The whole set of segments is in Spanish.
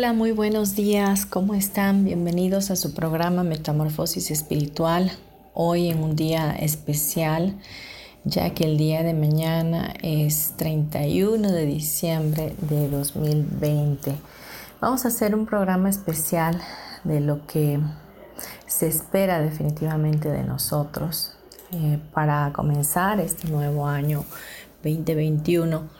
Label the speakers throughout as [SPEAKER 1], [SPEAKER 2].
[SPEAKER 1] Hola, muy buenos días, ¿cómo están? Bienvenidos a su programa Metamorfosis Espiritual. Hoy en un día especial, ya que el día de mañana es 31 de diciembre de 2020. Vamos a hacer un programa especial de lo que se espera definitivamente de nosotros eh, para comenzar este nuevo año 2021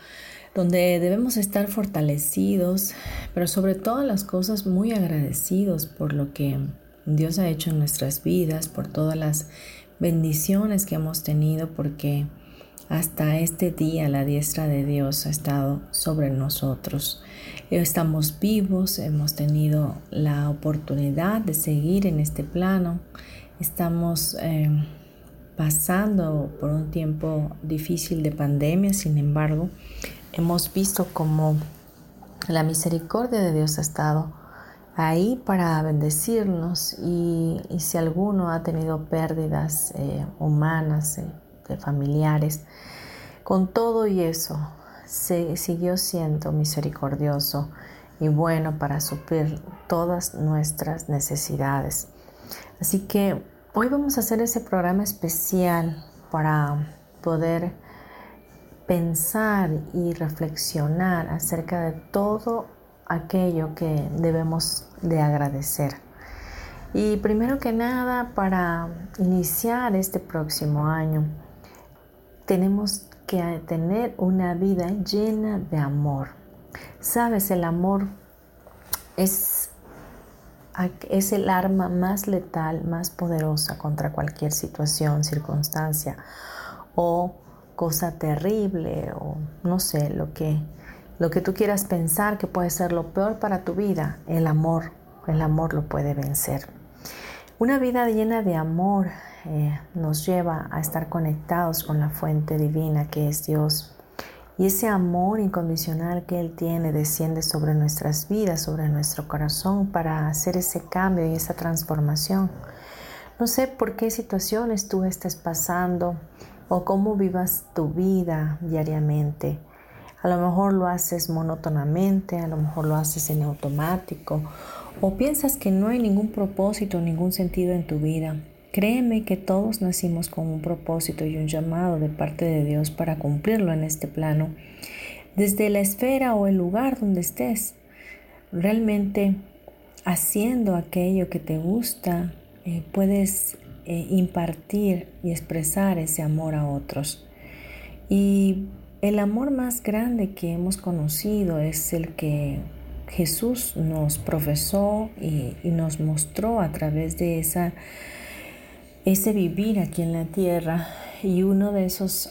[SPEAKER 1] donde debemos estar fortalecidos, pero sobre todas las cosas muy agradecidos por lo que Dios ha hecho en nuestras vidas, por todas las bendiciones que hemos tenido, porque hasta este día la diestra de Dios ha estado sobre nosotros. Estamos vivos, hemos tenido la oportunidad de seguir en este plano, estamos eh, pasando por un tiempo difícil de pandemia, sin embargo, hemos visto como la misericordia de Dios ha estado ahí para bendecirnos y, si alguno ha tenido pérdidas eh, humanas, eh, de familiares, con todo y eso se siguió siendo misericordioso y bueno para suplir todas nuestras necesidades. Así que hoy vamos a hacer ese programa especial para poder pensar y reflexionar acerca de todo aquello que debemos de agradecer. Y primero que nada, para iniciar este próximo año, tenemos que tener una vida llena de amor. Sabes, el amor es, es el arma más letal, más poderosa contra cualquier situación, circunstancia o cosa terrible o no sé, lo que, lo que tú quieras pensar que puede ser lo peor para tu vida, el amor, el amor lo puede vencer. Una vida llena de amor eh, nos lleva a estar conectados con la fuente divina que es Dios. Y ese amor incondicional que Él tiene desciende sobre nuestras vidas, sobre nuestro corazón para hacer ese cambio y esa transformación. No sé por qué situaciones tú estés pasando, o cómo vivas tu vida diariamente. A lo mejor lo haces monótonamente, a lo mejor lo haces en automático o piensas que no hay ningún propósito, ningún sentido en tu vida. Créeme que todos nacimos con un propósito y un llamado de parte de Dios para cumplirlo en este plano. Desde la esfera o el lugar donde estés, realmente haciendo aquello que te gusta, eh, puedes eh, impartir y expresar ese amor a otros. Y el amor más grande que hemos conocido es el que Jesús nos profesó y, nos mostró a través de esa, ese vivir aquí en la tierra. Y uno de esos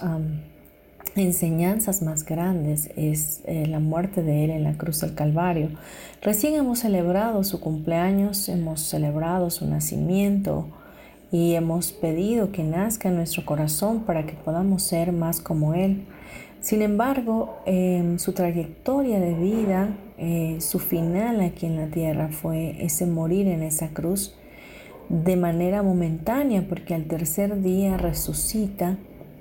[SPEAKER 1] enseñanzas más grandes es eh, la muerte de Él en la cruz del Calvario. Recién hemos celebrado su cumpleaños, hemos celebrado su nacimiento, y hemos pedido que nazca en nuestro corazón para que podamos ser más como Él. Sin embargo, su trayectoria de vida, eh, su final aquí en la tierra fue ese morir en esa cruz de manera momentánea, porque al tercer día resucita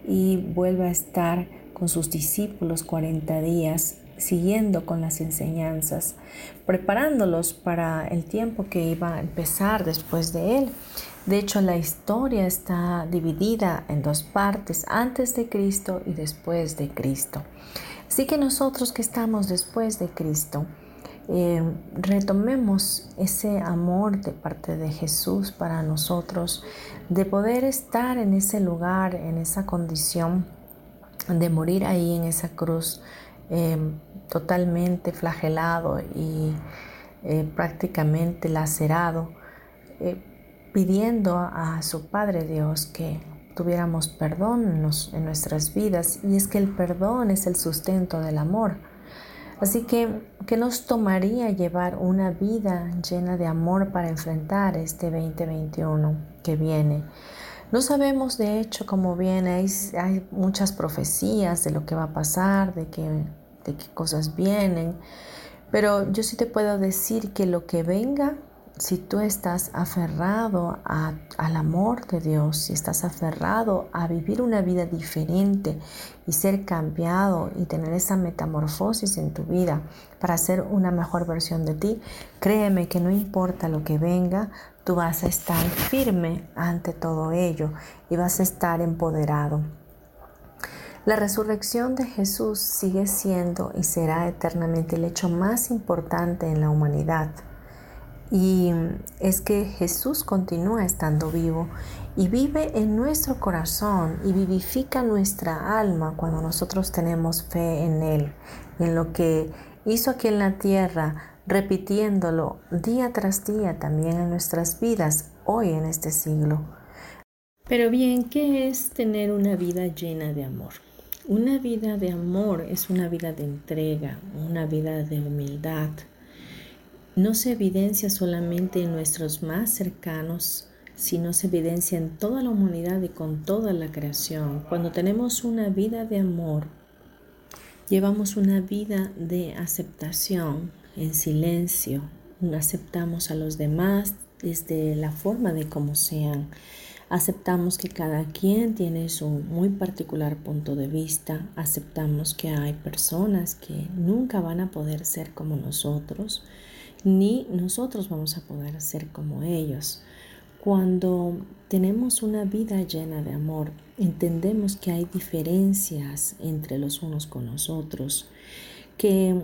[SPEAKER 1] y vuelve a estar con sus discípulos 40 días, siguiendo con las enseñanzas, preparándolos para el tiempo que iba a empezar después de él. De hecho, la historia está dividida en dos partes, antes de Cristo y después de Cristo. Así que nosotros que estamos después de Cristo,
[SPEAKER 2] eh, retomemos ese amor de parte de Jesús para nosotros, de poder estar en ese lugar, en esa condición, de morir ahí en esa cruz eh, totalmente flagelado y eh, prácticamente lacerado, pidiendo a su Padre Dios que tuviéramos perdón en, nuestras vidas y es que el perdón es el sustento del amor. Así que, ¿qué nos tomaría llevar una vida llena de amor para enfrentar este 2021 que viene? No sabemos de hecho cómo viene, hay, muchas profecías de lo que va a pasar, de, de qué cosas vienen, pero yo sí te puedo decir que lo que venga si tú estás aferrado al amor de Dios, si estás aferrado a vivir una vida diferente y ser cambiado y tener esa metamorfosis en tu vida para ser una mejor versión de ti, créeme que no importa lo que venga, tú vas a estar firme ante todo ello y vas a estar empoderado. La resurrección de Jesús sigue siendo y será eternamente el hecho más importante en la humanidad. Y es que Jesús continúa estando vivo y vive en nuestro corazón y vivifica nuestra alma cuando nosotros tenemos fe en Él, en lo que hizo aquí en la tierra, repitiéndolo día tras día también en nuestras vidas, hoy en este siglo.
[SPEAKER 1] Pero bien, ¿qué es tener una vida llena de amor? Una vida de amor es una vida de entrega, una vida de humildad, no se evidencia solamente en nuestros más cercanos, sino se evidencia en toda la humanidad y con toda la creación. Cuando tenemos una vida de amor, llevamos una vida de aceptación en silencio, aceptamos a los demás desde la forma de cómo sean. Aceptamos que cada quien tiene su muy particular punto de vista. Aceptamos que hay personas que nunca van a poder ser como nosotros ni nosotros vamos a poder ser como ellos. Cuando tenemos una vida llena de amor, entendemos que hay diferencias entre los unos con los otros, que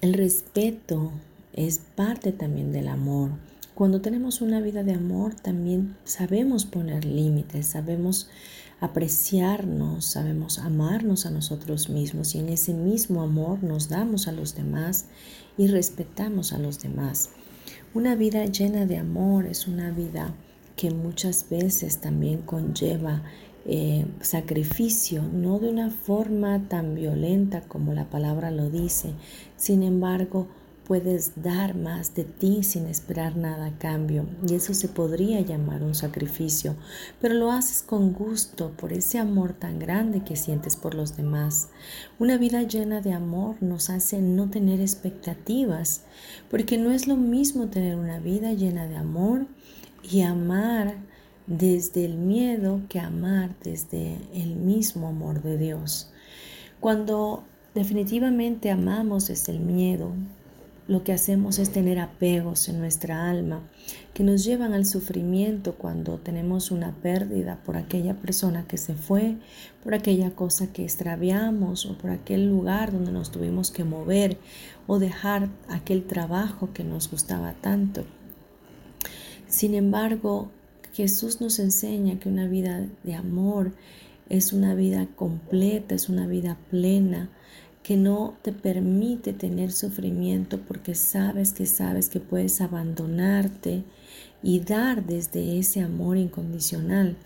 [SPEAKER 1] el respeto es parte también del amor. Cuando tenemos una vida de amor, también sabemos poner límites, sabemos apreciarnos, sabemos amarnos a nosotros mismos y en ese mismo amor nos damos a los demás y respetamos a los demás. Una vida llena de amor es una vida que muchas veces también conlleva eh, sacrificio, no de una forma tan violenta como la palabra lo dice, sin embargo, puedes dar más de ti sin esperar nada a cambio y eso se podría llamar un sacrificio, pero lo haces con gusto por ese amor tan grande que sientes por los demás. Una vida llena de amor nos hace no tener expectativas, porque no es lo mismo tener una vida llena de amor y amar desde el miedo que amar desde el mismo amor de Dios. Cuando definitivamente amamos desde el miedo, lo que hacemos es tener apegos en nuestra alma que nos llevan al sufrimiento cuando tenemos una pérdida por aquella persona que se fue, por aquella cosa que extraviamos o por aquel lugar donde nos tuvimos que mover o dejar aquel trabajo que nos gustaba tanto. Sin embargo, Jesús nos enseña que una vida de amor es una vida completa, es una vida plena, que no te permite tener sufrimiento porque sabes que sabes que puedes abandonarte y dar desde ese amor incondicional,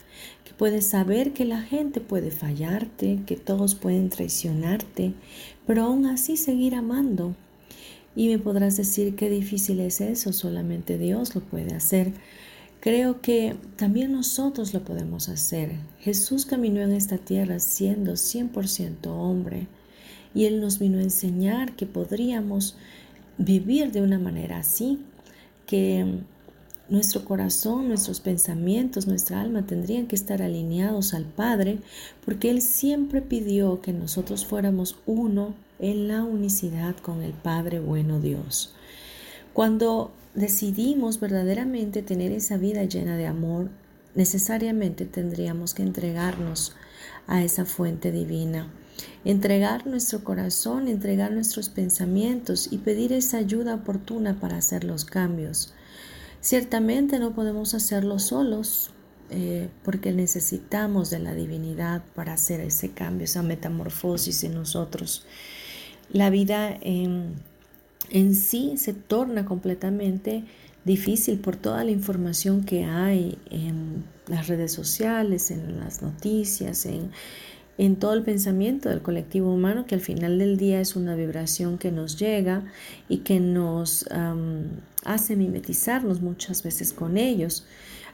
[SPEAKER 1] que puedes saber que la gente puede fallarte, que todos pueden traicionarte, pero aún así seguir amando. Y me podrás decir qué difícil es eso, solamente Dios lo puede hacer. Creo que también nosotros lo podemos hacer. Jesús caminó en esta tierra siendo 100% hombre y Él nos vino a enseñar que podríamos vivir de una manera así, que nuestro corazón, nuestros pensamientos, nuestra alma tendrían que estar alineados al Padre, porque Él siempre pidió que nosotros fuéramos uno en la unicidad con el Padre bueno Dios. Cuando decidimos verdaderamente tener esa vida llena de amor, necesariamente tendríamos que entregarnos a esa fuente divina entregar nuestro corazón, entregar nuestros pensamientos y pedir esa ayuda oportuna para hacer los cambios. Ciertamente no podemos hacerlo solos eh, porque necesitamos de la divinidad para hacer ese cambio, esa metamorfosis en nosotros. La vida en, en sí se torna completamente difícil por toda la información que hay en las redes sociales, en las noticias, en, en todo el pensamiento del colectivo humano, que al final del día es una vibración que nos llega y que nos hace mimetizarnos muchas veces con ellos.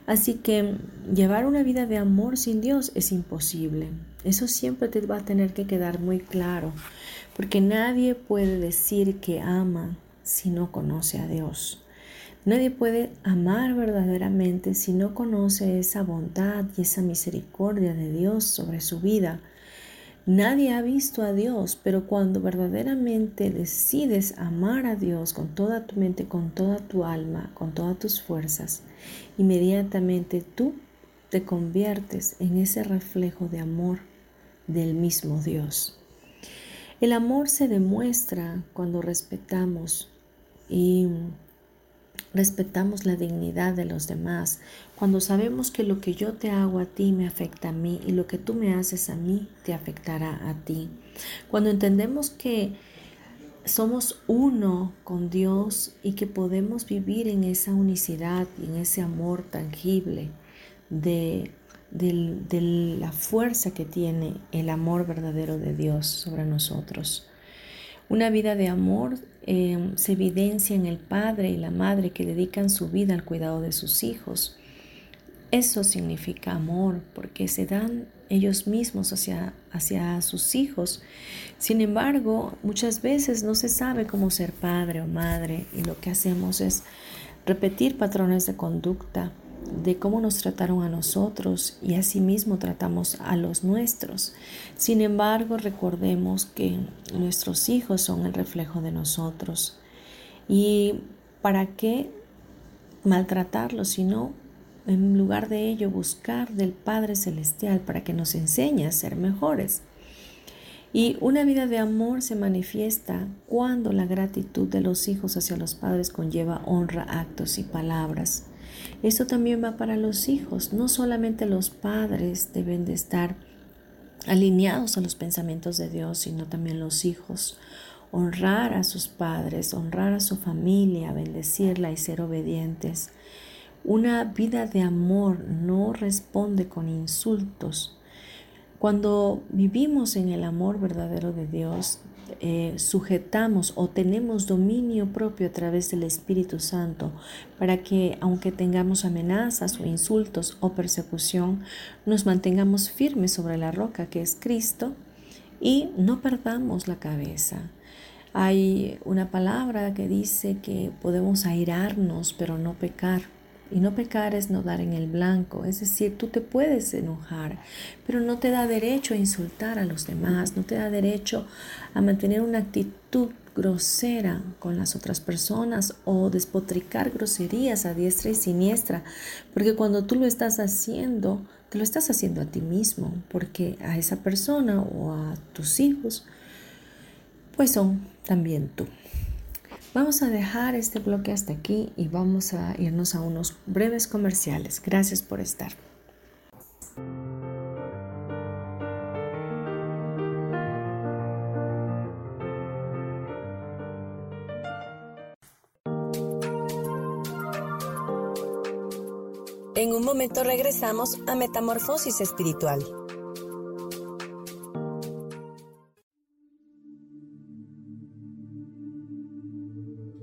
[SPEAKER 1] Así que llevar una vida de amor sin Dios es imposible. Eso siempre te va a tener que quedar muy claro, porque nadie puede decir que ama si no conoce a Dios. Nadie puede amar verdaderamente si no conoce esa bondad y esa misericordia de Dios sobre su vida. Nadie ha visto a Dios, pero cuando verdaderamente decides amar a Dios con toda tu mente, con toda tu alma, con todas tus fuerzas, inmediatamente tú te conviertes en ese reflejo de amor del mismo Dios. El amor se demuestra cuando respetamos y respetamos la dignidad de los demás, cuando sabemos que lo que yo te hago a ti me afecta a mí y lo que tú me haces a mí te afectará a ti, cuando entendemos que somos uno con Dios y que podemos vivir en esa unicidad y en ese amor tangible de, la fuerza que tiene el amor verdadero de Dios sobre nosotros. Una vida de amor em, se evidencia en el padre y la madre que dedican su vida al cuidado de sus hijos. Eso significa amor porque se dan ellos mismos hacia, hacia sus hijos. Sin embargo, muchas veces no se sabe cómo ser padre o madre y lo que hacemos es repetir patrones de conducta de cómo nos trataron a nosotros y asimismo tratamos a los nuestros. Sin embargo, recordemos que nuestros hijos son el reflejo de nosotros. ¿Y para qué maltratarlos, sino en lugar de ello buscar del Padre Celestial para que nos enseñe a ser mejores? Y una vida de amor se manifiesta cuando la gratitud de los hijos hacia los padres conlleva honra, actos y palabras. Esto también va para los hijos. No solamente los padres deben de estar alineados a los pensamientos de Dios, sino también los hijos. Honrar a sus padres, honrar a su familia, bendecirla y ser obedientes. Una vida de amor no responde con insultos. Cuando vivimos en el amor verdadero de Dios, eh, sujetamos o tenemos dominio propio a través del Espíritu Santo para que aunque tengamos amenazas o insultos o persecución, nos mantengamos firmes sobre la roca que es Cristo y no perdamos la cabeza. Hay una palabra que dice que podemos airarnos pero no pecar. Y no pecar es no dar en el blanco, es decir, tú te puedes enojar, pero no te da derecho a insultar a los demás, no te da derecho a mantener una actitud grosera con las otras personas o despotricar groserías a diestra y siniestra, porque cuando tú lo estás haciendo, te lo estás haciendo a ti mismo, porque a esa persona o a tus hijos, pues son también tú. Vamos a dejar este bloque hasta aquí y vamos a irnos a unos breves comerciales. Gracias por estar.
[SPEAKER 3] En un momento regresamos a Metamorfosis Espiritual.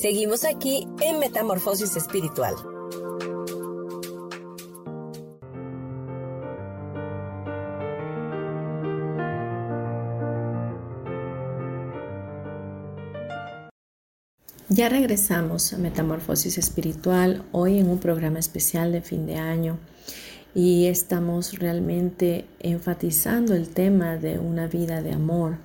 [SPEAKER 3] Seguimos aquí en Metamorfosis Espiritual.
[SPEAKER 1] Ya regresamos a Metamorfosis Espiritual, hoy en un programa especial de fin de año y estamos realmente enfatizando el tema de una vida de amor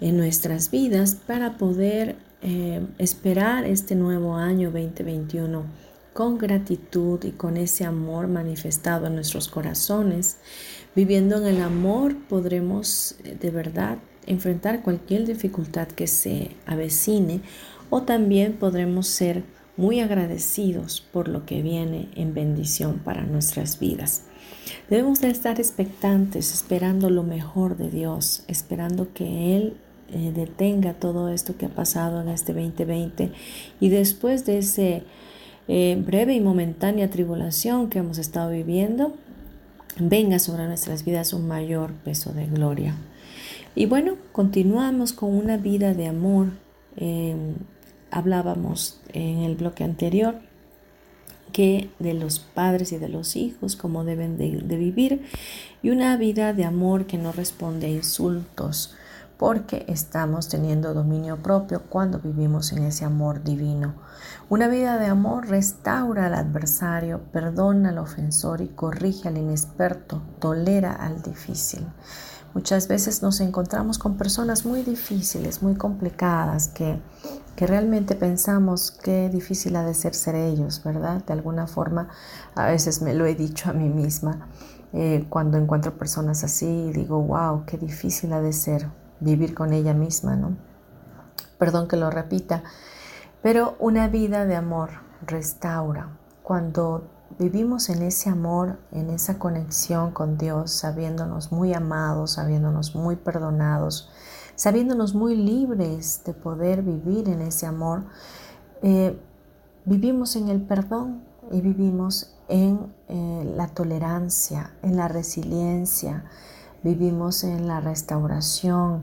[SPEAKER 1] en nuestras vidas para poder eh, esperar este nuevo año 2021 con gratitud y con ese amor manifestado en nuestros corazones. Viviendo en el amor podremos eh, de verdad enfrentar cualquier dificultad que se avecine o también podremos ser muy agradecidos por lo que viene en bendición para nuestras vidas. Debemos de estar expectantes, esperando lo mejor de Dios, esperando que Él eh, detenga todo esto que ha pasado en este 2020 y después de ese eh, breve y momentánea tribulación que hemos estado viviendo, venga sobre nuestras vidas un mayor peso de gloria. Y bueno, continuamos con una vida de amor. Em, hablábamos en el bloque anterior que de los padres y de los hijos, cómo deben de vivir, y una vida de amor que no responde a insultos, porque estamos teniendo dominio propio cuando vivimos en ese amor divino. Una vida de amor restaura al adversario, perdona al ofensor y corrige al inexperto, tolera al difícil. Muchas veces nos encontramos con personas muy difíciles, muy complicadas, que, que realmente pensamos qué difícil ha de ser ser ellos, ¿verdad? De alguna forma, a veces me lo he dicho a mí misma. Eh, cuando encuentro personas así, digo, wow, qué difícil ha de ser vivir con ella misma, ¿no? Perdón que lo repita, pero una vida de amor restaura. Cuando vivimos en ese amor, en esa conexión con Dios, sabiéndonos muy amados, sabiéndonos muy perdonados, sabiéndonos muy libres de poder vivir en ese amor, eh, vivimos en el perdón y vivimos en eh, la tolerancia, en la resiliencia, vivimos en la restauración,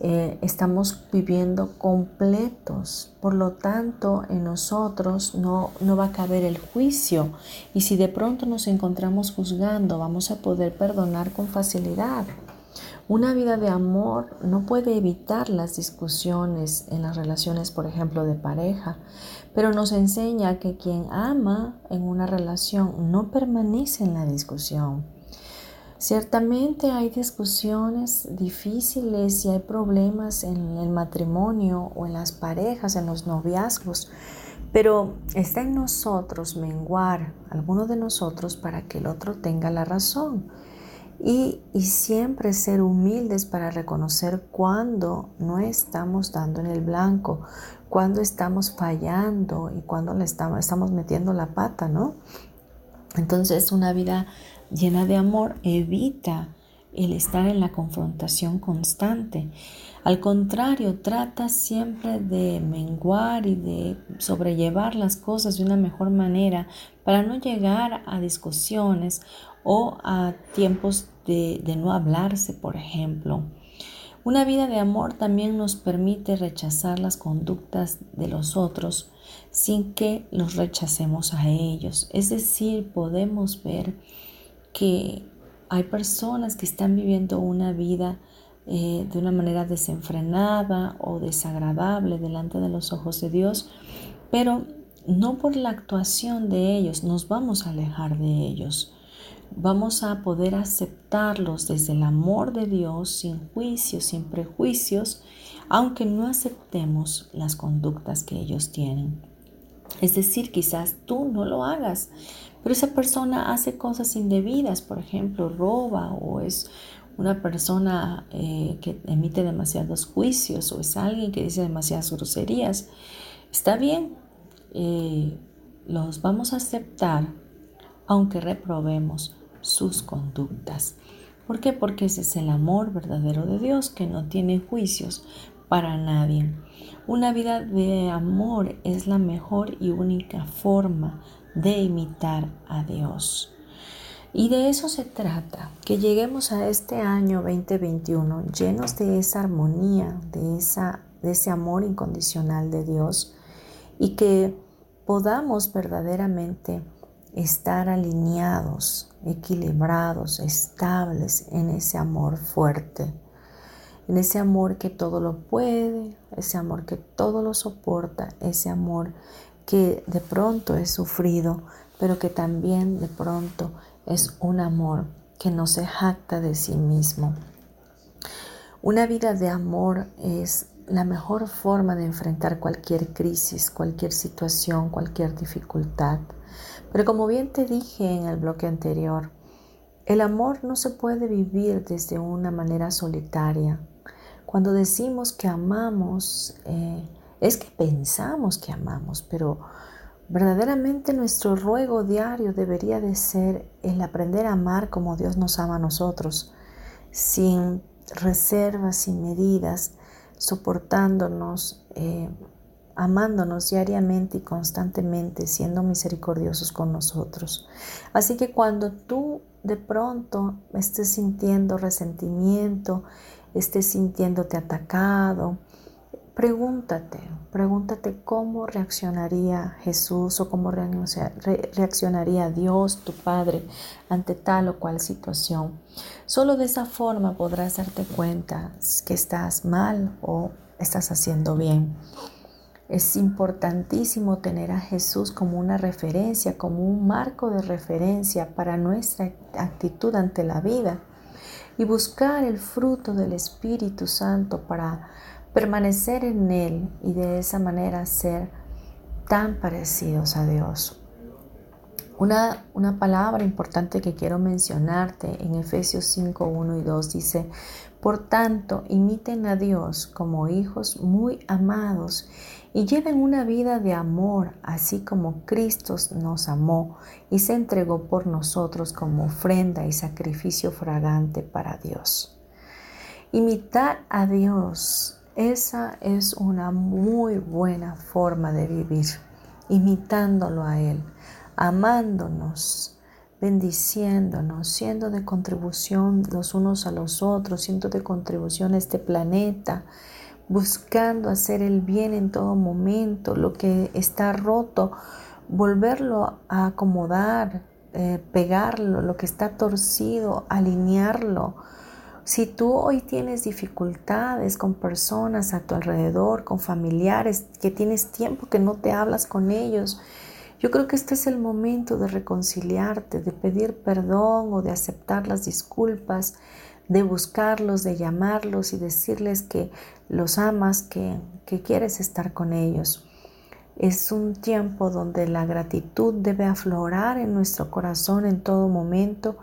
[SPEAKER 1] eh, estamos viviendo completos, por lo tanto en nosotros no, no va a caber el juicio. Y si de pronto nos encontramos juzgando vamos a poder perdonar con facilidad. Una vida de amor no puede evitar las discusiones en las relaciones, por ejemplo, de pareja, pero nos enseña que quien ama en una relación no permanece en la discusión Ciertamente hay discusiones difíciles y hay problemas en el matrimonio o en las parejas, en los noviazgos, pero está en nosotros menguar, alguno de nosotros, para que el otro tenga la razón. Y, y, siempre ser humildes para reconocer cuando no estamos dando en el blanco, cuando estamos fallando y cuando le estamos, metiendo la pata, ¿no? Entonces una vida llena de amor evita el estar en la confrontación constante. Al contrario, trata siempre de menguar y de sobrellevar las cosas de una mejor manera para no llegar a discusiones o a tiempos de, de no hablarse, por ejemplo. Una vida de amor también nos permite rechazar las conductas de los otros sin que los rechacemos a ellos. Es decir, podemos ver que hay personas que están viviendo una vida eh, de una manera desenfrenada o desagradable delante de los ojos de Dios, pero no por la actuación de ellos nos vamos a alejar de ellos. vamos a poder aceptarlos desde el amor de Dios, sin juicios, sin prejuicios, aunque no aceptemos las conductas que ellos tienen. Es decir, quizás tú no lo hagas, pero esa persona hace cosas indebidas, por ejemplo, roba o es una persona eh, que emite demasiados juicios o es alguien que dice demasiadas groserías. Está bien, eh, los vamos a aceptar aunque reprobemos sus conductas. ¿Por qué? Porque ese es el amor verdadero de Dios que no tiene juicios para nadie. Una vida de amor es la mejor y única forma de imitar a Dios. Y de eso se trata, que lleguemos a este año 2021 llenos de esa armonía, de, esa, de ese amor incondicional de Dios y que podamos verdaderamente estar alineados, equilibrados, estables en ese amor fuerte, en ese amor que todo lo puede, ese amor que todo lo soporta, ese amor que de pronto es sufrido, pero que también de pronto es un amor que no se jacta de sí mismo. Una vida de amor es la mejor forma de enfrentar cualquier crisis, cualquier situación, cualquier dificultad. Pero como bien te dije en el bloque anterior, el amor no se puede vivir desde una manera solitaria. Cuando decimos que amamos, eh, es que pensamos que amamos, pero verdaderamente nuestro ruego diario debería de ser el aprender a amar como Dios nos ama a nosotros, sin reservas, sin medidas, soportándonos, eh, amándonos diariamente y constantemente, siendo misericordiosos con nosotros. Así que cuando tú de pronto estés sintiendo resentimiento, estés sintiéndote atacado, pregúntate, pregúntate cómo reaccionaría Jesús o cómo reaccionaría Dios, tu Padre, ante tal o cual situación. Solo de esa forma podrás darte cuenta que estás mal o estás haciendo bien. Es importantísimo tener a Jesús como una referencia, como un marco de referencia para nuestra actitud ante la vida y buscar el fruto del Espíritu Santo para permanecer en Él y de esa manera ser tan parecidos a Dios. Una, una, palabra importante que quiero mencionarte en Efesios 5, 1 y 2 dice, por tanto, imiten a Dios como hijos muy amados y lleven una vida de amor, así como Cristo nos amó y se entregó por nosotros como ofrenda y sacrificio fragante para Dios. Imitar a Dios, esa es una muy buena forma de vivir, imitándolo a Él amándonos, bendiciéndonos, siendo de contribución los unos a los otros, siendo de contribución a este planeta, buscando hacer el bien en todo momento, lo que está roto, volverlo a acomodar, eh, pegarlo, lo que está torcido, alinearlo. Si tú hoy tienes dificultades con personas a tu alrededor, con familiares, que tienes tiempo que no te hablas con ellos, yo creo que este es el momento de reconciliarte, de pedir perdón o de aceptar las disculpas, de buscarlos, de llamarlos y decirles que los amas, que, que quieres estar con ellos. Es un tiempo donde la gratitud debe aflorar en nuestro corazón en todo momento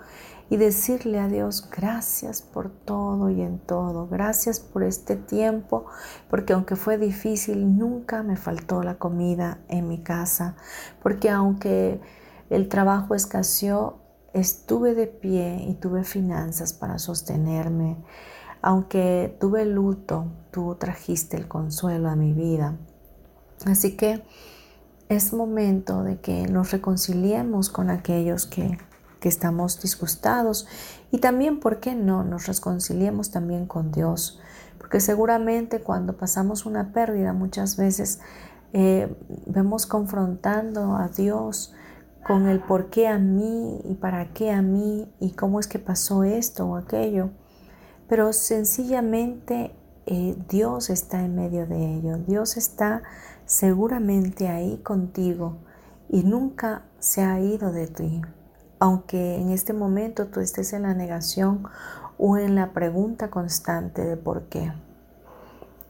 [SPEAKER 1] y decirle a Dios gracias por todo y en todo, gracias por este tiempo, porque aunque fue difícil, nunca me faltó la comida en mi casa, porque aunque el trabajo escaseó, estuve de pie y tuve finanzas para sostenerme. Aunque tuve luto, tú trajiste el consuelo a mi vida. Así que es momento de que nos reconciliemos con aquellos que que estamos disgustados. Y también, ¿por qué no?, nos reconciliemos también con Dios, porque seguramente cuando pasamos una pérdida muchas veces eh, vemos confrontando a Dios con el por qué a mí y para qué a mí y cómo es que pasó esto o aquello, pero sencillamente eh, Dios está en medio de ello, Dios está seguramente ahí contigo y nunca se ha ido de ti aunque en este momento tú estés en la negación o en la pregunta constante de por qué.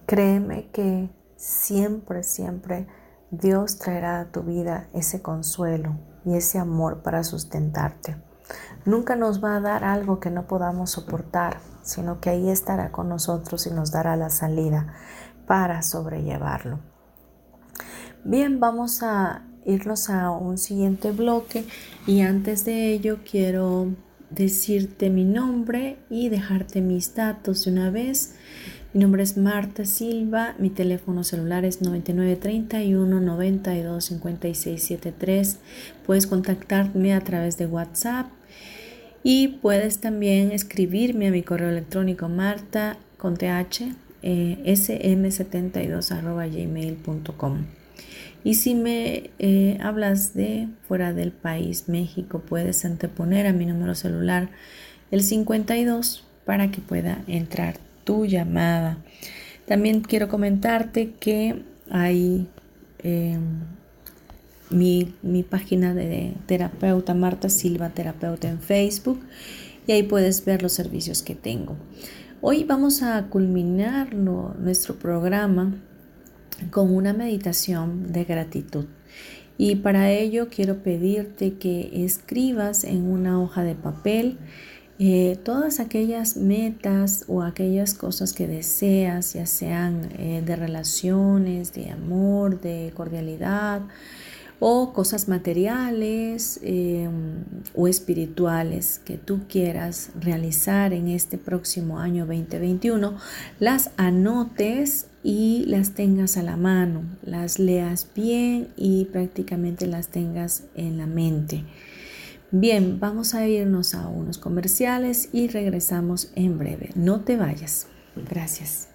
[SPEAKER 1] Créeme que siempre, siempre Dios traerá a tu vida ese consuelo y ese amor para sustentarte. Nunca nos va a dar algo que no podamos soportar, sino que ahí estará con nosotros y nos dará la salida para sobrellevarlo. Bien, vamos a irnos a un siguiente bloque y antes de ello quiero decirte mi nombre y dejarte mis datos de una vez. Mi nombre es Marta Silva, mi teléfono celular es 9931 92 5673. Puedes contactarme a través de WhatsApp y puedes también escribirme a mi correo electrónico marta con th eh, sm72 gmail.com. Y si me eh, hablas de fuera del país, México, puedes anteponer a mi número celular el 52 para que pueda entrar tu llamada. También quiero comentarte que hay em, mi, mi, página de terapeuta Marta Silva, terapeuta en Facebook, y ahí puedes ver los servicios que tengo. Hoy vamos a culminar nuestro programa con una meditación de gratitud. Y para ello quiero pedirte que escribas en una hoja de papel eh, todas aquellas metas o aquellas cosas que deseas, ya sean eh, de relaciones, de amor, de cordialidad o cosas materiales em, o espirituales que tú quieras realizar en este próximo año 2021, las anotes y las tengas a la mano, las leas bien y prácticamente las tengas en la mente. Bien, vamos a irnos a unos comerciales y regresamos en breve. No te vayas. Gracias.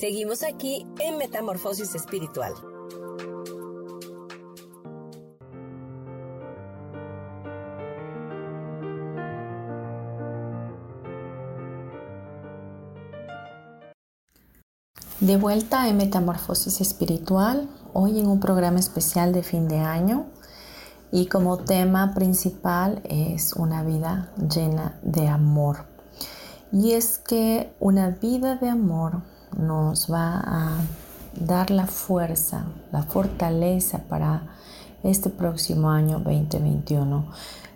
[SPEAKER 3] Seguimos aquí en Metamorfosis Espiritual.
[SPEAKER 4] De vuelta en Metamorfosis Espiritual, hoy en un programa especial de fin de año y como tema principal es una vida llena de amor. Y es que una vida de amor nos va a dar la fuerza, la fortaleza para este próximo año 2021.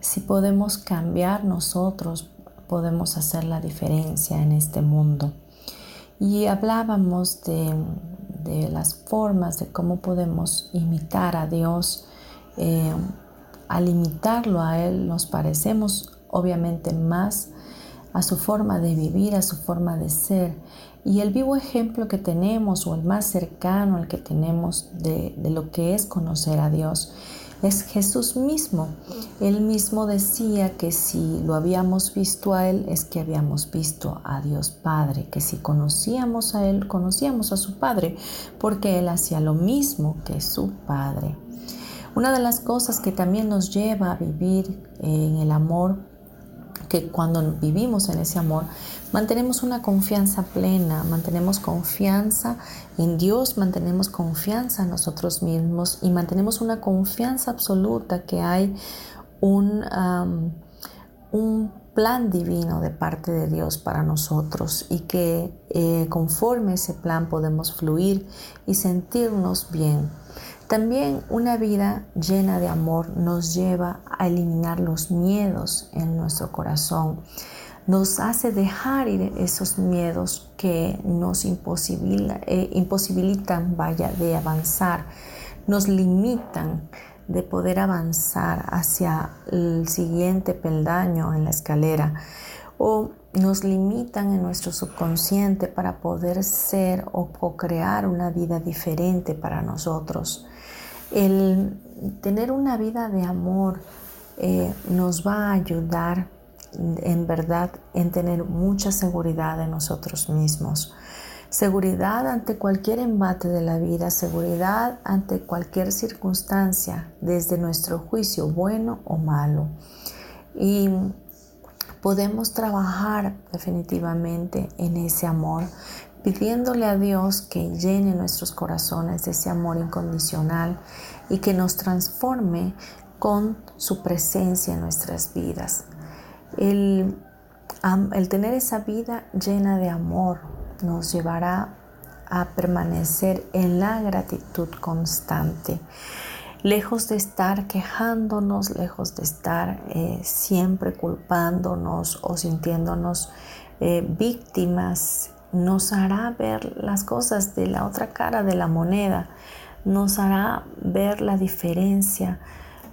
[SPEAKER 4] Si podemos cambiar nosotros, podemos hacer la diferencia en este mundo. Y hablábamos de, las formas de cómo podemos imitar a Dios. al imitarlo a Él nos parecemos obviamente más
[SPEAKER 1] a su forma de vivir, a su forma de ser. Y el vivo ejemplo que tenemos o el más cercano al que tenemos de, lo que es conocer a Dios es Jesús mismo. Él mismo decía que si lo habíamos visto a Él es que habíamos visto a Dios Padre, que si conocíamos a Él, conocíamos a su Padre, porque Él hacía lo mismo que su Padre. Una de las cosas que también nos lleva a vivir en el amor que cuando vivimos en ese amor, mantenemos una confianza plena, mantenemos confianza en Dios, mantenemos confianza en nosotros mismos y mantenemos una confianza absoluta que hay un, un plan divino de parte de Dios para nosotros y que eh, conforme ese plan podemos fluir y sentirnos bien. También una vida llena de amor nos lleva a eliminar los miedos en nuestro corazón. Nos hace dejar ir esos miedos que nos eh, imposibilitan, vaya, de avanzar, nos limitan de poder avanzar hacia el siguiente peldaño en la escalera o nos limitan en nuestro subconsciente para poder ser o co-crear una vida diferente para nosotros. El tener una vida de amor eh, nos va a ayudar en verdad en tener mucha seguridad en nosotros mismos. Seguridad ante cualquier embate de la vida, seguridad ante cualquier circunstancia, desde nuestro juicio, bueno o malo. Y podemos trabajar definitivamente en ese amor, pidiéndole a Dios que llene nuestros corazones de ese amor incondicional y que nos transforme con su presencia en nuestras vidas. El, tener esa vida llena de amor nos llevará a permanecer en la gratitud constante, lejos de estar quejándonos, lejos de estar eh, siempre culpándonos o sintiéndonos eh, víctimas nos hará ver las cosas de la otra cara de la moneda, nos hará ver la diferencia.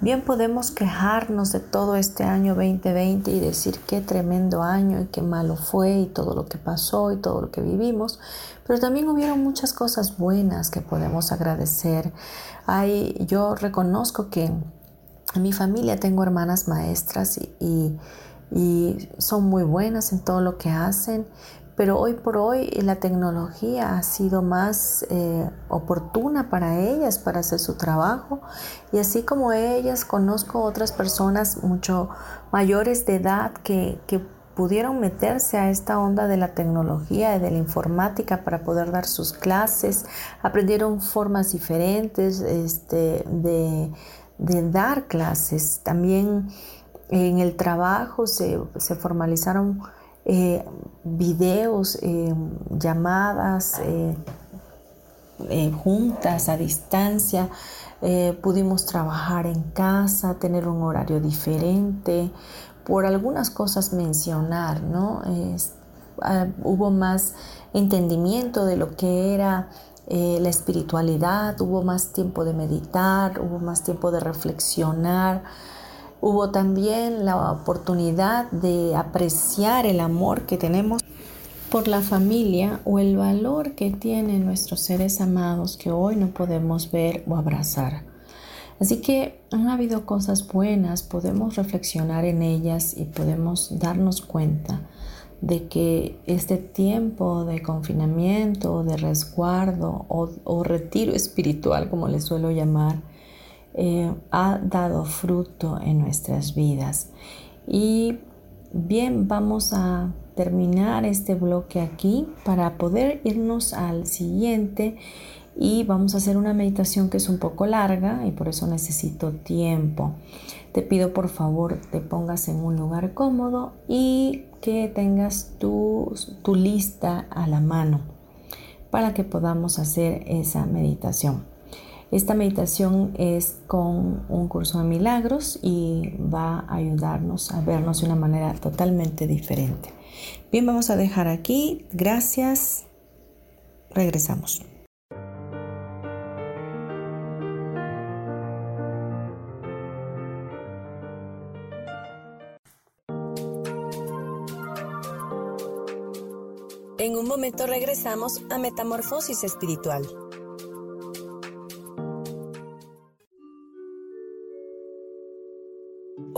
[SPEAKER 1] Bien podemos quejarnos de todo este año 2020 y decir qué tremendo año y qué malo fue y todo lo que pasó y todo lo que vivimos, pero también hubieron muchas cosas buenas que podemos agradecer. Hay, yo reconozco que en mi familia tengo hermanas maestras y, y son muy buenas en todo lo que hacen, pero hoy por hoy la tecnología ha sido más eh, oportuna para ellas para hacer su trabajo. Y así como ellas conozco otras personas mucho mayores de edad que, pudieron meterse a esta onda de la tecnología y de la informática para poder dar sus clases, aprendieron formas diferentes este, de, dar clases, también en el trabajo se, se formalizaron eh, videos, eh, llamadas, eh, juntas a distancia, pudimos trabajar en casa, tener un horario diferente, por algunas cosas mencionar, ¿no? Ah, hubo más entendimiento de lo que era la espiritualidad, hubo más tiempo de meditar, hubo más tiempo de reflexionar, Hubo también la oportunidad de apreciar el amor que tenemos por la familia o el valor que tienen nuestros seres amados que hoy no podemos ver o abrazar. Así que han habido cosas buenas, podemos reflexionar en ellas y podemos darnos cuenta de que este tiempo de confinamiento, de resguardo o, o retiro espiritual, como le suelo llamar, eh, ha dado fruto en nuestras vidas. Y bien, vamos a terminar este bloque aquí para poder irnos al siguiente y vamos a hacer una meditación que es un poco larga y por eso necesito tiempo. Te pido por favor te pongas en un lugar cómodo y que tengas tu, tu lista a la mano para que podamos hacer esa meditación. Esta meditación es con un curso de milagros y va a ayudarnos a vernos de una manera totalmente diferente. Bien, vamos a dejar aquí. Gracias. Regresamos.
[SPEAKER 3] En un momento regresamos a Metamorfosis Espiritual.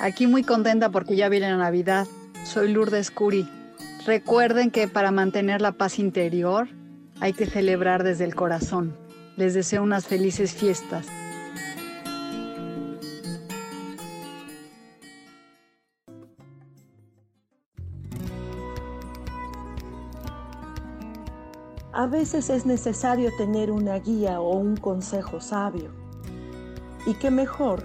[SPEAKER 5] Aquí muy contenta porque ya viene la Navidad. Soy Lourdes Curi. Recuerden que para mantener la paz interior hay que celebrar desde el corazón. Les deseo unas felices fiestas.
[SPEAKER 6] A veces es necesario tener una guía o un consejo sabio. Y qué mejor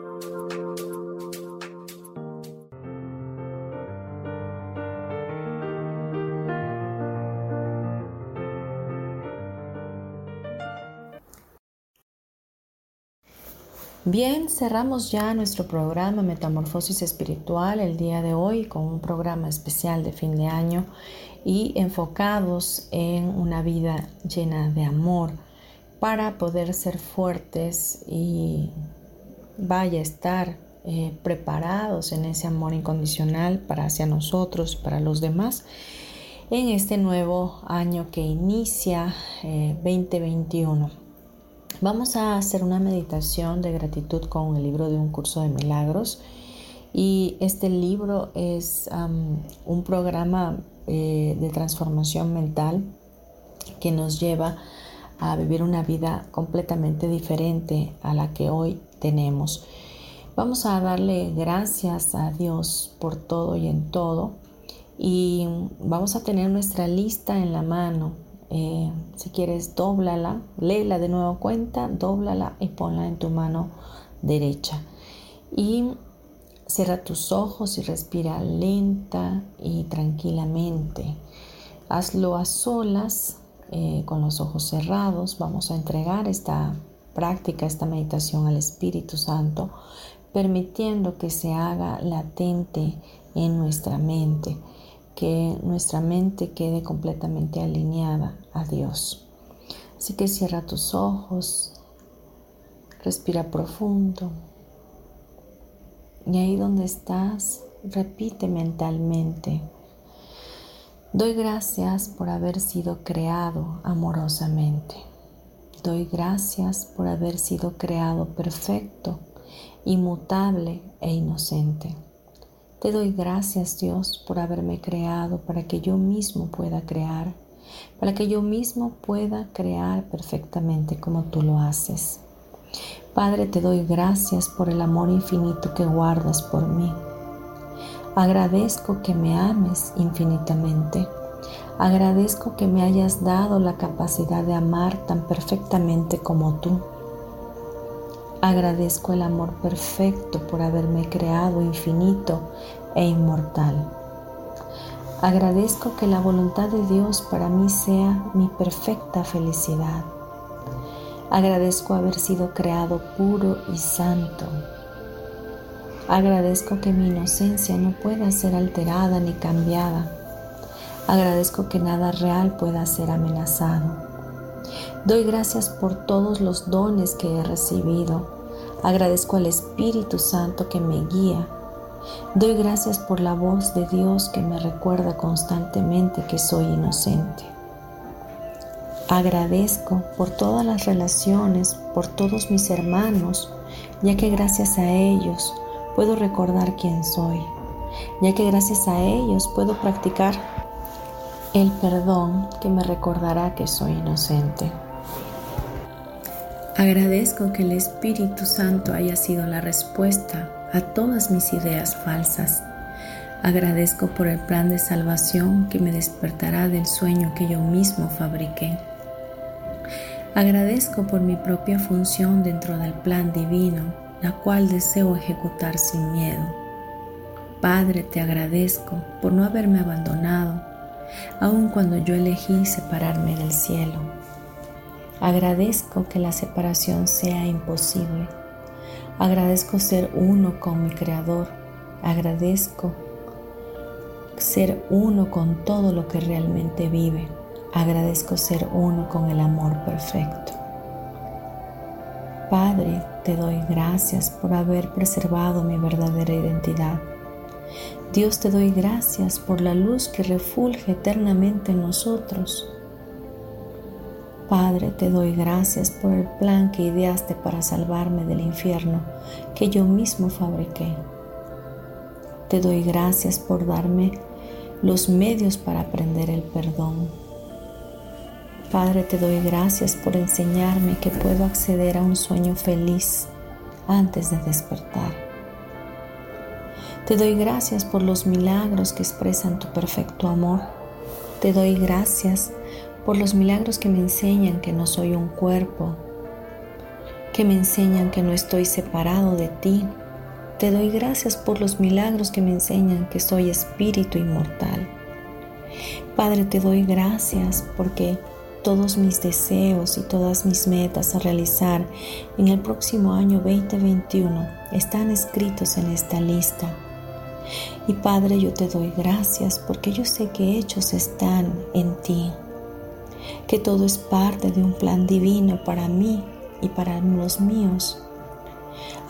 [SPEAKER 1] Bien, cerramos ya nuestro programa Metamorfosis Espiritual el día de hoy con un programa especial de fin de año y enfocados en una vida llena de amor para poder ser fuertes y vaya estar eh, preparados en ese amor incondicional para hacia nosotros, para los demás, en este nuevo año que inicia 2021. Vamos a hacer una meditación de gratitud con el libro de un curso de milagros. Y este libro es un programa eh, de transformación mental que nos lleva a vivir una vida completamente diferente a la que hoy tenemos. Vamos a darle gracias a Dios por todo y en todo y vamos a tener nuestra lista en la mano. Eh, si quieres, dóblala, léela de nuevo cuenta, dóblala y ponla en tu mano derecha. Y cierra tus ojos y respira lenta y tranquilamente. Hazlo a solas eh, con los ojos cerrados, vamos a entregar esta práctica, esta meditación al Espíritu Santo, permitiendo que se haga latente en nuestra mente, que nuestra mente quede completamente alineada a Dios. Así que cierra tus ojos, respira profundo y ahí donde estás, repite mentalmente Doy gracias por haber sido creado amorosamente. Doy gracias por haber sido creado perfecto, inmutable e inocente. Te doy gracias Dios por haberme creado para que yo mismo pueda crear, para que yo mismo pueda crear perfectamente como tú lo haces. Padre, te doy gracias por el amor infinito que guardas por mí. Agradezco que me ames infinitamente. Agradezco que me hayas dado la capacidad de amar tan perfectamente como tú. Agradezco el amor perfecto por haberme creado infinito e inmortal. Agradezco que la voluntad de Dios para mí sea mi perfecta felicidad. Agradezco haber sido creado puro y santo Agradezco que mi inocencia no pueda ser alterada ni cambiada. Agradezco que nada real pueda ser amenazado. Doy gracias por todos los dones que he recibido. Agradezco al Espíritu Santo que me guía. Doy gracias por la voz de Dios que me recuerda constantemente que soy inocente. Agradezco por todas las relaciones, por todos mis hermanos, ya que gracias a ellos puedo recordar quién soy, ya que gracias a ellos puedo practicar el perdón que me recordará que soy inocente. Agradezco que el Espíritu Santo haya sido la respuesta a todas mis ideas falsas. Agradezco por el plan de salvación que me despertará del sueño que yo mismo fabriqué. Agradezco por mi propia función dentro del plan divino, la cual deseo ejecutar sin miedo. Padre, te agradezco por no haberme abandonado, aun cuando yo elegí separarme del cielo. Agradezco que la separación sea imposible. Agradezco ser uno con mi Creador. Agradezco ser uno con todo lo que realmente vive. Agradezco ser uno con el amor perfecto. Padre, te doy gracias por haber preservado mi verdadera identidad. Dios te doy gracias por la luz que refulge eternamente en nosotros. Padre, te doy gracias por el plan que ideaste para salvarme del infierno que yo mismo fabriqué. Te doy gracias por darme los medios para aprender el perdón Padre, te doy gracias por enseñarme que puedo acceder a un sueño feliz antes de despertar. Te doy gracias por los milagros que expresan tu perfecto amor. Te doy gracias por los milagros que me enseñan que no soy un cuerpo, que me enseñan que no estoy separado de ti. Te doy gracias por los milagros que me enseñan que soy espíritu inmortal. Padre, te doy gracias porque todos mis deseos y todas mis metas a realizar en el próximo año 2021 están escritos en esta lista. Y Padre, yo te doy gracias porque yo sé que hechos están en ti, que todo es parte de un plan divino para mí y para los míos.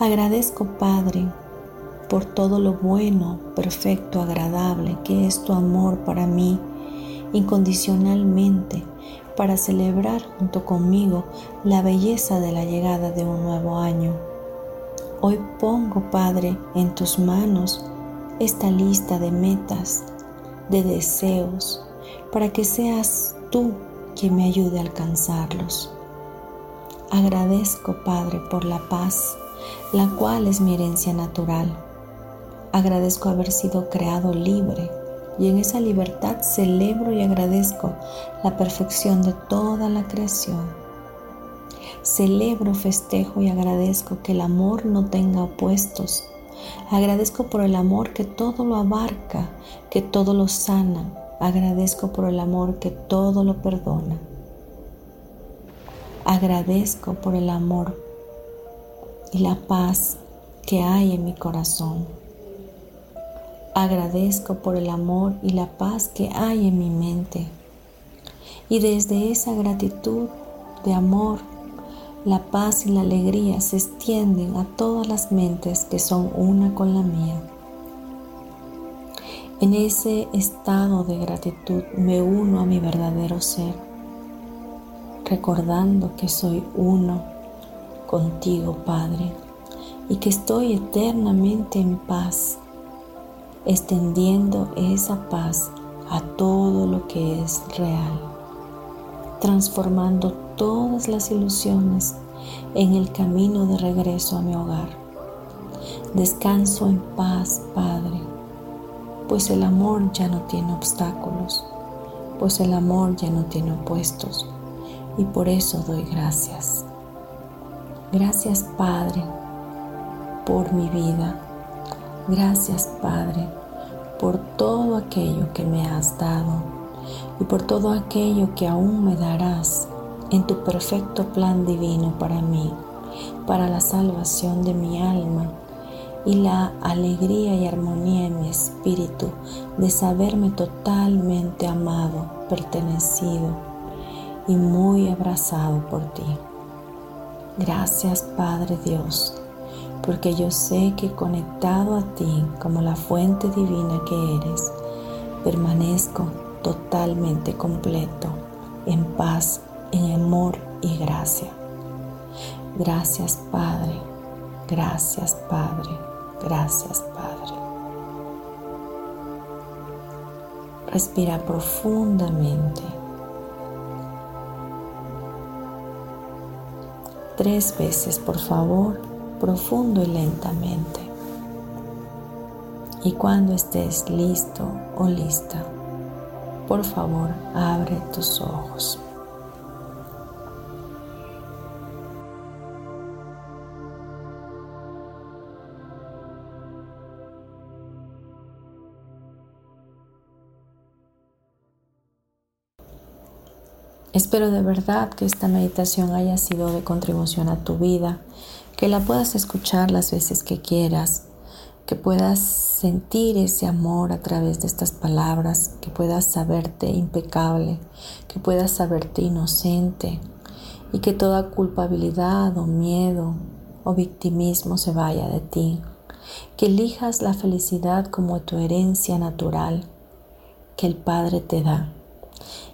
[SPEAKER 1] Agradezco, Padre, por todo lo bueno, perfecto, agradable que es tu amor para mí incondicionalmente para celebrar junto conmigo la belleza de la llegada de un nuevo año. Hoy pongo, Padre, en tus manos esta lista de metas, de deseos, para que seas tú quien me ayude a alcanzarlos. Agradezco, Padre, por la paz, la cual es mi herencia natural. Agradezco haber sido creado libre y en esa libertad celebro y agradezco la perfección de toda la creación. Celebro, festejo y agradezco que el amor no tenga opuestos. Agradezco por el amor que todo lo abarca, que todo lo sana. Agradezco por el amor que todo lo perdona. Agradezco por el amor y la paz que hay en mi corazón. Agradezco por el amor y la paz que hay en mi mente. Y desde esa gratitud de amor, la paz y la alegría se extienden a todas las mentes que son una con la mía. En ese estado de gratitud me uno a mi verdadero ser, recordando que soy uno contigo, Padre, y que estoy eternamente en paz extendiendo esa paz a todo lo que es real, transformando todas las ilusiones en el camino de regreso a mi hogar. Descanso en paz, Padre, pues el amor ya no tiene obstáculos, pues el amor ya no tiene opuestos, y por eso doy gracias. Gracias, Padre, por mi vida Gracias, Padre, por todo aquello que me has dado y por todo aquello que aún me darás en tu perfecto plan divino para mí, para la salvación de mi alma y la alegría y armonía en mi espíritu de saberme totalmente amado, pertenecido y muy abrazado por ti. Gracias Padre Dios porque yo sé que conectado a ti como la fuente divina que eres, permanezco totalmente completo, en paz, en amor y gracia. Gracias Padre, gracias Padre, gracias Padre. Respira profundamente. Tres veces, por favor, profundo y lentamente. Y cuando estés listo o lista, por favor, abre tus ojos. Espero de verdad que esta meditación haya sido de contribución a tu vida, que la puedas escuchar las veces que quieras, que puedas sentir ese amor a través de estas palabras, que puedas saberte impecable, que puedas saberte inocente y que toda culpabilidad o miedo o victimismo se vaya de ti, que elijas la felicidad como tu herencia natural que el Padre te da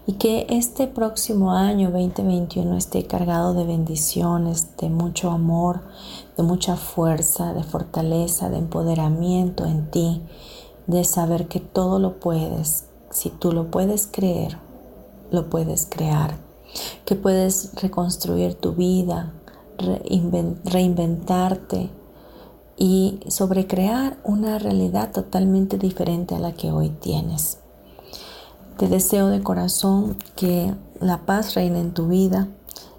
[SPEAKER 1] y que este próximo año 2021 esté cargado de bendiciones, de mucho amor, de mucha fuerza, de fortaleza, de empoderamiento en ti, de saber que todo lo puedes. Si tú lo puedes creer, lo puedes crear, que puedes reconstruir tu vida, reinventarte y sobrecrear una realidad totalmente diferente a la que hoy tienes. Te deseo de corazón que la paz reine en tu vida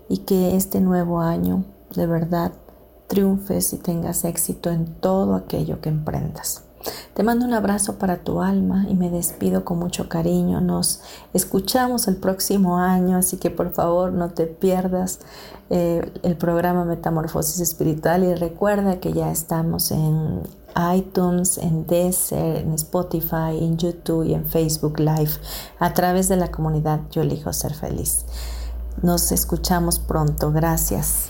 [SPEAKER 1] y que este nuevo año de verdad triunfes y tengas éxito en todo aquello que emprendas. Te mando un abrazo para tu alma y me despido con mucho cariño. Nos escuchamos el próximo año, así que por favor no te pierdas eh, el programa Metamorfosis Espiritual y recuerda que ya estamos en iTunes, en Deezer, en Spotify, en YouTube y en Facebook Live a través de la comunidad Yo elijo ser feliz. Nos escuchamos pronto. Gracias.